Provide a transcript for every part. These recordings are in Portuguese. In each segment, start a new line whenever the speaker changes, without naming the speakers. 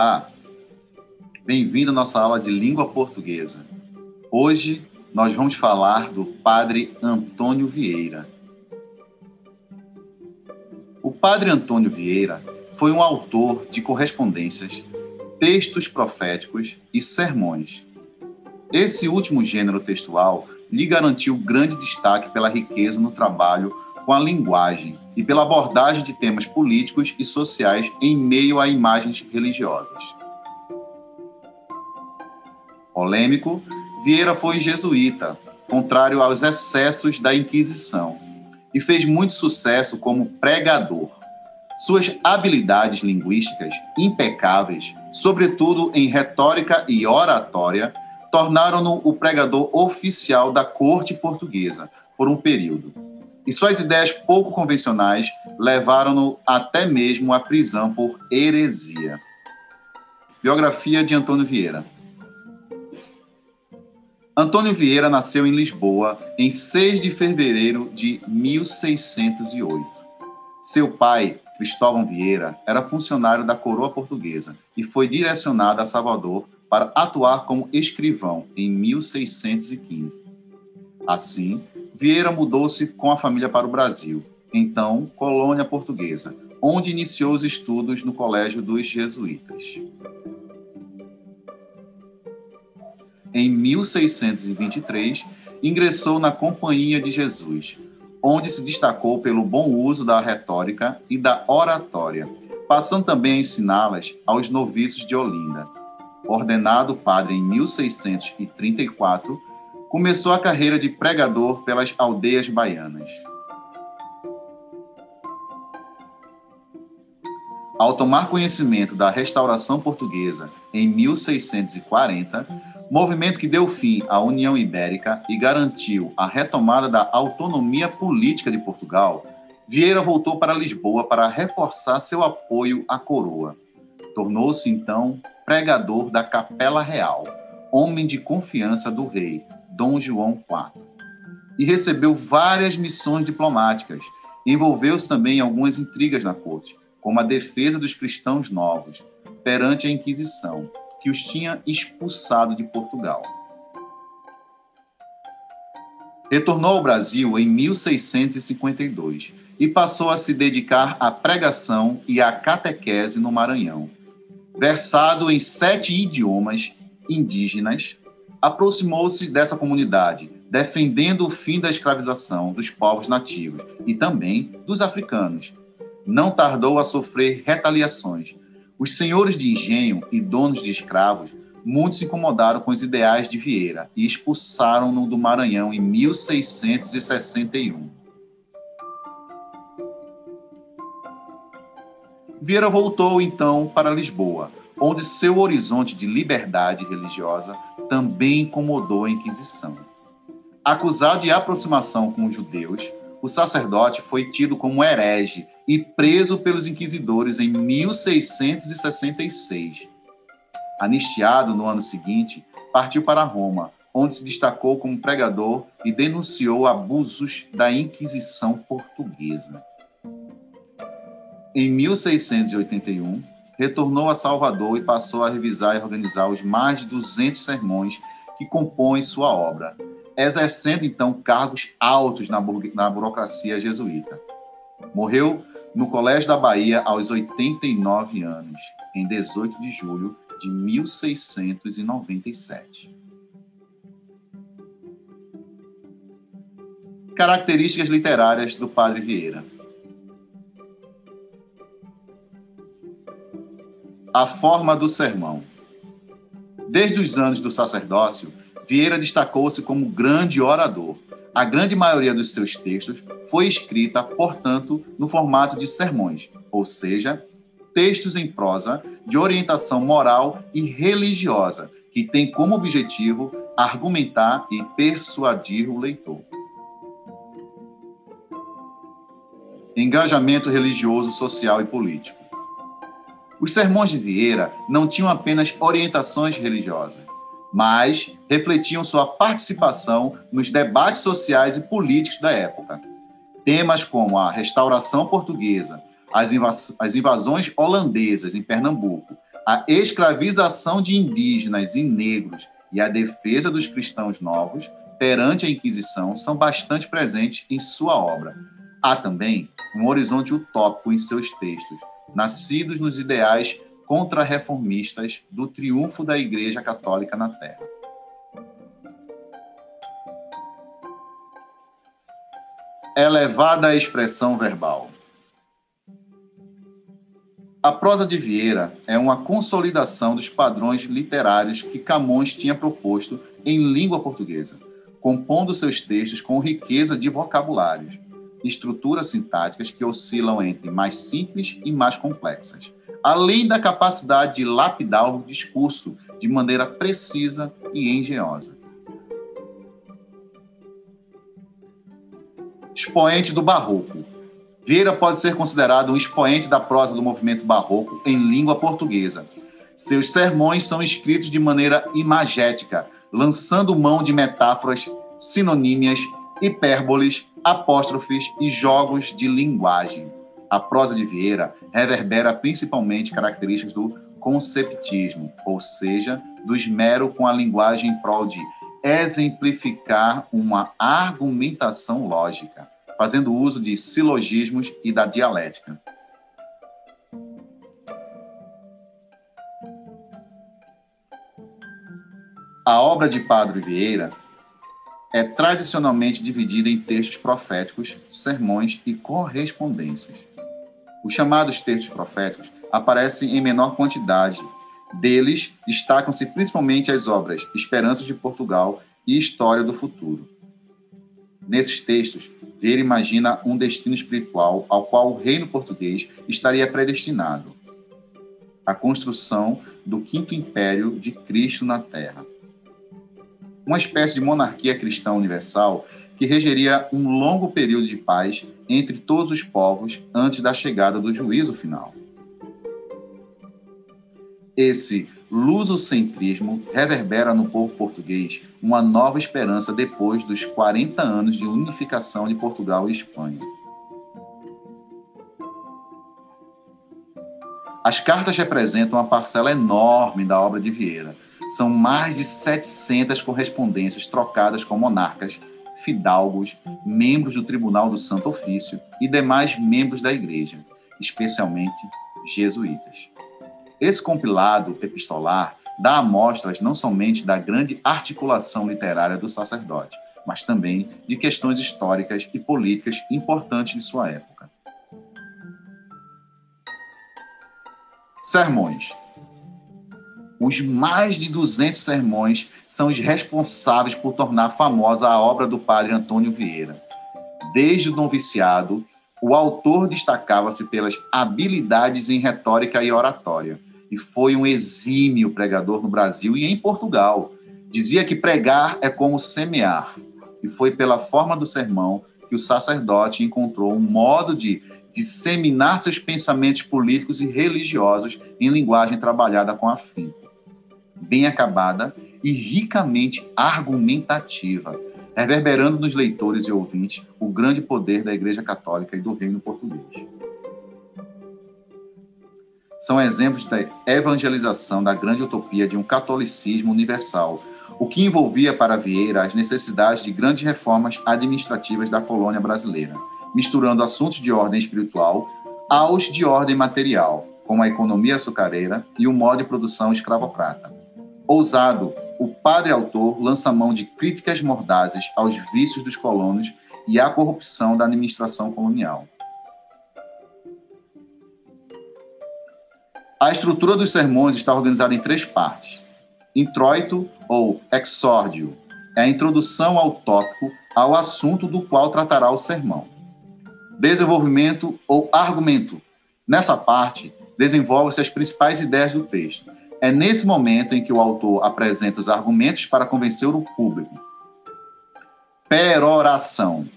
Olá, bem-vindo à nossa aula de língua portuguesa. Hoje nós vamos falar do Padre Antônio Vieira. O Padre Antônio Vieira foi um autor de correspondências, textos proféticos e sermões. Esse último gênero textual lhe garantiu grande destaque pela riqueza no trabalho com a linguagem e pela abordagem de temas políticos e sociais em meio a imagens religiosas. Polêmico, Vieira foi jesuíta, contrário aos excessos da Inquisição, e fez muito sucesso como pregador. Suas habilidades linguísticas impecáveis, sobretudo em retórica e oratória, tornaram-no o pregador oficial da corte portuguesa por um período. E suas ideias pouco convencionais levaram-no até mesmo à prisão por heresia. Biografia de Antônio Vieira. Antônio Vieira nasceu em Lisboa em 6 de fevereiro de 1608. Seu pai, Cristóvão Vieira, era funcionário da coroa portuguesa e foi direcionado a Salvador para atuar como escrivão em 1615. Assim, Vieira mudou-se com a família para o Brasil, então colônia portuguesa, onde iniciou os estudos no Colégio dos Jesuítas. Em 1623, ingressou na Companhia de Jesus, onde se destacou pelo bom uso da retórica e da oratória, passando também a ensiná-las aos noviços de Olinda ordenado padre em 1634, começou a carreira de pregador pelas aldeias baianas. Ao tomar conhecimento da restauração portuguesa em 1640, movimento que deu fim à União Ibérica e garantiu a retomada da autonomia política de Portugal, Vieira voltou para Lisboa para reforçar seu apoio à coroa. Tornou-se então pregador da Capela Real, homem de confiança do rei, Dom João IV. E recebeu várias missões diplomáticas. Envolveu-se também em algumas intrigas na corte, como a defesa dos cristãos novos, perante a Inquisição, que os tinha expulsado de Portugal. Retornou ao Brasil em 1652 e passou a se dedicar à pregação e à catequese no Maranhão versado em sete idiomas indígenas, aproximou-se dessa comunidade, defendendo o fim da escravização dos povos nativos e também dos africanos. Não tardou a sofrer retaliações. Os senhores de engenho e donos de escravos muitos se incomodaram com os ideais de Vieira e expulsaram-no do Maranhão em 1661. Vieira voltou então para Lisboa, onde seu horizonte de liberdade religiosa também incomodou a Inquisição. Acusado de aproximação com os judeus, o sacerdote foi tido como herege e preso pelos inquisidores em 1666. Anistiado no ano seguinte, partiu para Roma, onde se destacou como pregador e denunciou abusos da Inquisição portuguesa. Em 1681, retornou a Salvador e passou a revisar e organizar os mais de 200 sermões que compõem sua obra, exercendo então cargos altos na, na burocracia jesuíta. Morreu no Colégio da Bahia aos 89 anos, em 18 de julho de 1697. Características literárias do Padre Vieira. A forma do sermão. Desde os anos do sacerdócio, Vieira destacou-se como grande orador. A grande maioria dos seus textos foi escrita, portanto, no formato de sermões, ou seja, textos em prosa de orientação moral e religiosa, que tem como objetivo argumentar e persuadir o leitor. Engajamento religioso, social e político. Os sermões de Vieira não tinham apenas orientações religiosas, mas refletiam sua participação nos debates sociais e políticos da época. Temas como a restauração portuguesa, as, invasões holandesas em Pernambuco, a escravização de indígenas e negros e a defesa dos cristãos novos perante a Inquisição são bastante presentes em sua obra. Há também um horizonte utópico em seus textos, nascidos nos ideais contra-reformistas do triunfo da Igreja Católica na Terra. Elevada expressão verbal. A prosa de Vieira é uma consolidação dos padrões literários que Camões tinha proposto em língua portuguesa, compondo seus textos com riqueza de vocabulários, estruturas sintáticas que oscilam entre mais simples e mais complexas, além da capacidade de lapidar o discurso de maneira precisa e engenhosa. Expoente do Barroco Vieira pode ser considerado um expoente da prosa do movimento barroco em língua portuguesa. Seus sermões são escritos de maneira imagética, lançando mão de metáforas, sinonímias, hipérboles, apóstrofes e jogos de linguagem. A prosa de Vieira reverbera principalmente características do conceptismo, ou seja, do esmero com a linguagem em prol de exemplificar uma argumentação lógica fazendo uso de silogismos e da dialética. A obra de Padre Vieira é tradicionalmente dividida em textos proféticos, sermões e correspondências. Os chamados textos proféticos aparecem em menor quantidade. Deles destacam-se principalmente as obras Esperanças de Portugal e História do Futuro. Nesses textos, Vieira imagina um destino espiritual ao qual o reino português estaria predestinado a construção do quinto império de Cristo na Terra. Uma espécie de monarquia cristã universal que regeria um longo período de paz entre todos os povos antes da chegada do juízo final. Esse lusocentrismo reverbera no povo português uma nova esperança depois dos 40 anos de unificação de Portugal e Espanha. As cartas representam uma parcela enorme da obra de Vieira. São mais de 700 correspondências trocadas com monarcas, fidalgos, membros do Tribunal do Santo Ofício e demais membros da Igreja, especialmente jesuítas. Esse compilado epistolar dá amostras não somente da grande articulação literária do sacerdote, mas também de questões históricas e políticas importantes de sua época. Sermões. Os mais de 200 sermões são os responsáveis por tornar famosa a obra do padre Antônio Vieira. Desde o noviciado, o autor destacava-se pelas habilidades em retórica e oratória e foi um exímio pregador no Brasil e em Portugal. Dizia que pregar é como semear, e foi pela forma do sermão que o sacerdote encontrou um modo de disseminar seus pensamentos políticos e religiosos em linguagem trabalhada com afinco, bem acabada e ricamente argumentativa, reverberando nos leitores e ouvintes o grande poder da Igreja Católica e do Reino Português são exemplos da evangelização da grande utopia de um catolicismo universal, o que envolvia para Vieira as necessidades de grandes reformas administrativas da colônia brasileira, misturando assuntos de ordem espiritual aos de ordem material, como a economia açucareira e o modo de produção escravocrata. Ousado, o padre autor lança mão de críticas mordazes aos vícios dos colonos e à corrupção da administração colonial. A estrutura dos sermões está organizada em três partes. Introito ou exórdio é a introdução ao tópico, ao assunto do qual tratará o sermão. Desenvolvimento ou argumento. Nessa parte, desenvolve-se as principais ideias do texto. É nesse momento em que o autor apresenta os argumentos para convencer o público. Peroração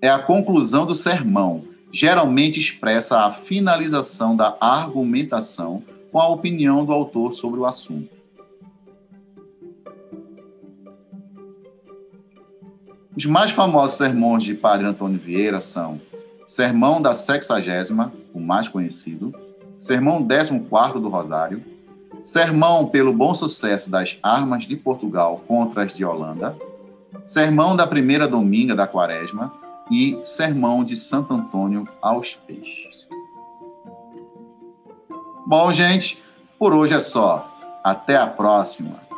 é a conclusão do sermão, geralmente expressa a finalização da argumentação com a opinião do autor sobre o assunto. Os mais famosos sermões de Padre Antônio Vieira são Sermão da Sexagésima, o mais conhecido, Sermão 14 do Rosário, Sermão pelo bom sucesso das armas de Portugal contra as de Holanda, Sermão da primeira dominga da Quaresma e Sermão de Santo Antônio aos Peixes. Bom, gente, por hoje é só. Até a próxima.